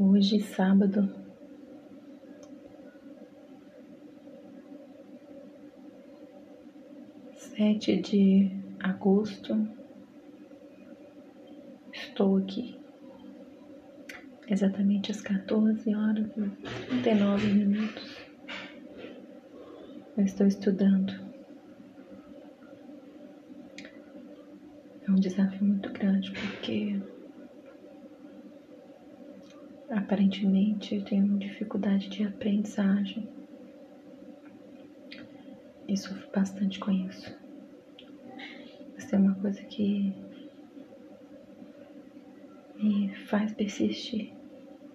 Hoje, sábado, sete de agosto, estou aqui exatamente às 14 horas e 39 minutos. Eu estou estudando. É um desafio muito grande porque aparentemente tenho dificuldade de aprendizagem e sofro bastante com isso. Mas é uma coisa que me faz persistir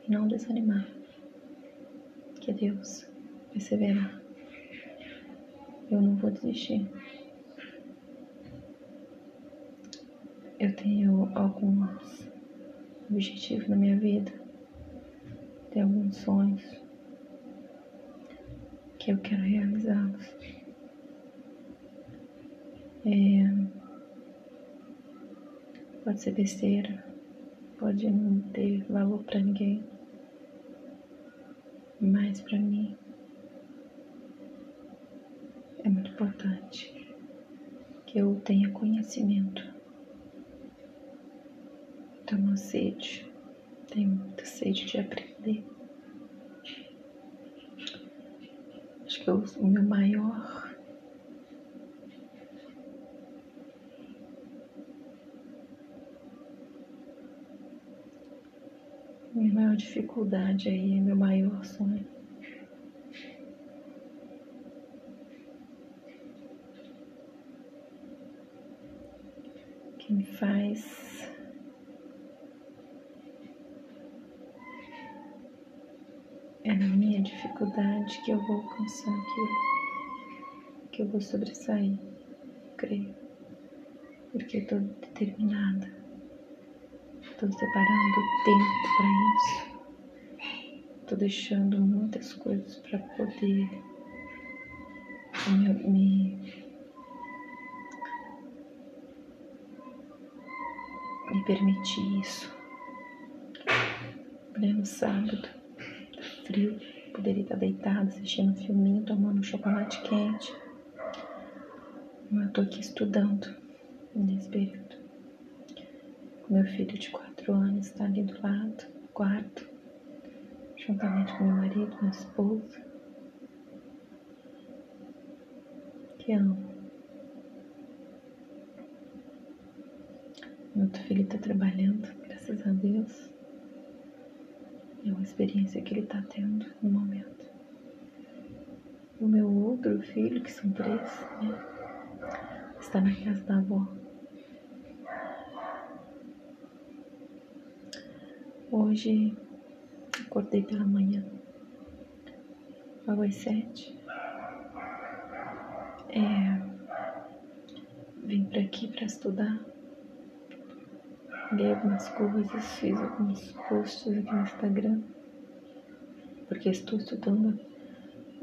e não desanimar. Que Deus perseverar. Eu não vou desistir. Eu tenho alguns objetivos na minha vida, tenho alguns sonhos que eu quero realizá-los. É, pode ser besteira, pode não ter valor para ninguém, mas para mim é muito importante que eu tenha conhecimento. Uma sede, tenho muita sede de aprender. Acho que o meu maior minha maior dificuldade aí, meu maior sonho. Que me faz é na minha dificuldade que eu vou alcançar aquilo, que eu vou sobressair, creio, porque eu tô determinada. Estou separando tempo para isso. Estou deixando muitas coisas para poder me, me, me permitir isso. Pleno sábado, frio, poderia estar deitada assistindo um filminho, tomando um chocolate quente. Mas eu tô aqui estudando nesse período. Meu filho de quatro anos está ali do lado, no quarto, juntamente com meu marido, minha esposa, que amo. Meu outro filho está trabalhando, graças a Deus. É uma experiência que ele está tendo no momento. O meu outro filho, que são três, né, está na casa da avó. Hoje acordei pela manhã, logo às sete. É, vim para aqui para estudar, li algumas coisas, fiz alguns posts aqui no Instagram, porque estou estudando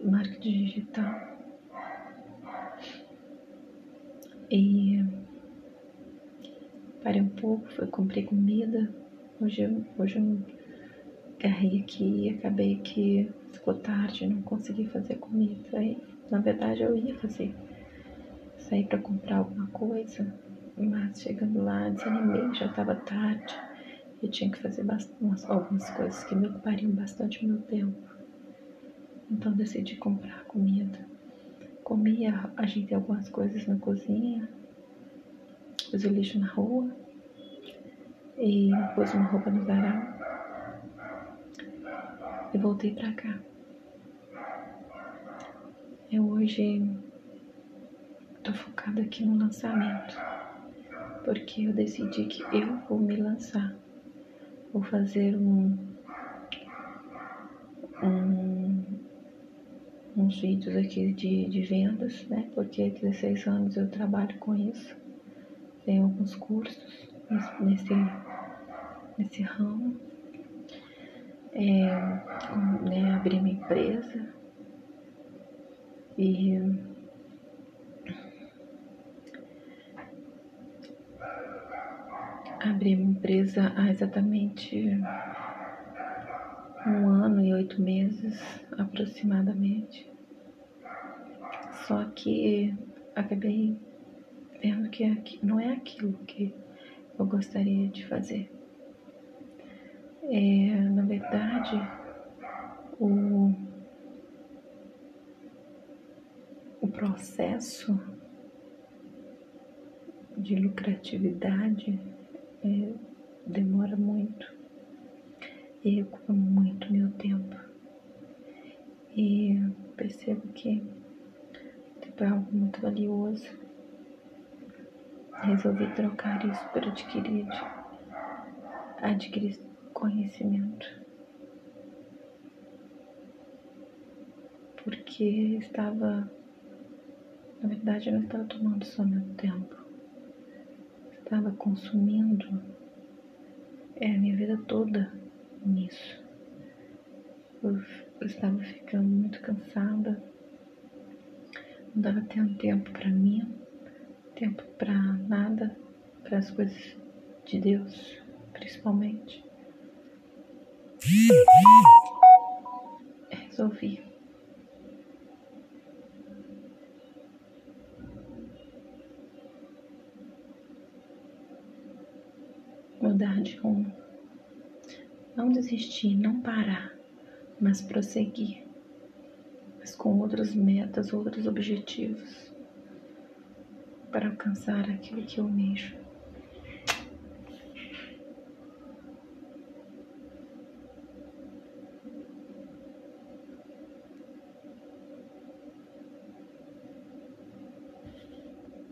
marketing digital. E parei um pouco, fui, comprei comida Hoje eu, hoje eu agarrei aqui e acabei que ficou tarde, não consegui fazer comida. Aí, na verdade, eu ia fazer, sair para comprar alguma coisa, mas chegando lá desanimei, já estava tarde e tinha que fazer bastante, algumas coisas que me ocupariam bastante meu tempo. Então decidi comprar comida. Comi, ajeitei algumas coisas na cozinha, pus o lixo na rua e pus uma roupa no varal e voltei para cá. Eu hoje tô focada aqui no lançamento, porque eu decidi que eu vou me lançar. Vou fazer um, um uns vídeos aqui de, de vendas, né? Porque há 16 anos eu trabalho com isso. Tenho alguns cursos nesse nesse ramo, é, né, abrir uma empresa e abrir uma empresa há exatamente um ano e oito meses aproximadamente. Só que acabei vendo que não é aquilo que eu gostaria de fazer. É, na verdade, o, o processo de lucratividade é, demora muito e ocupa muito meu tempo. E percebo que tempo é algo muito valioso. Resolvi trocar isso por adquirir, adquirir conhecimento. Porque estava, na verdade, eu não estava tomando só meu tempo, estava consumindo é, a minha vida toda nisso. Eu, eu estava ficando muito cansada, não dava tempo para mim, tempo para nada, para as coisas de Deus, principalmente. Resolvi. Mudar de rumo. Não desistir, não parar, mas prosseguir. Mas com outras metas, outros objetivos para alcançar aquilo que eu almejo.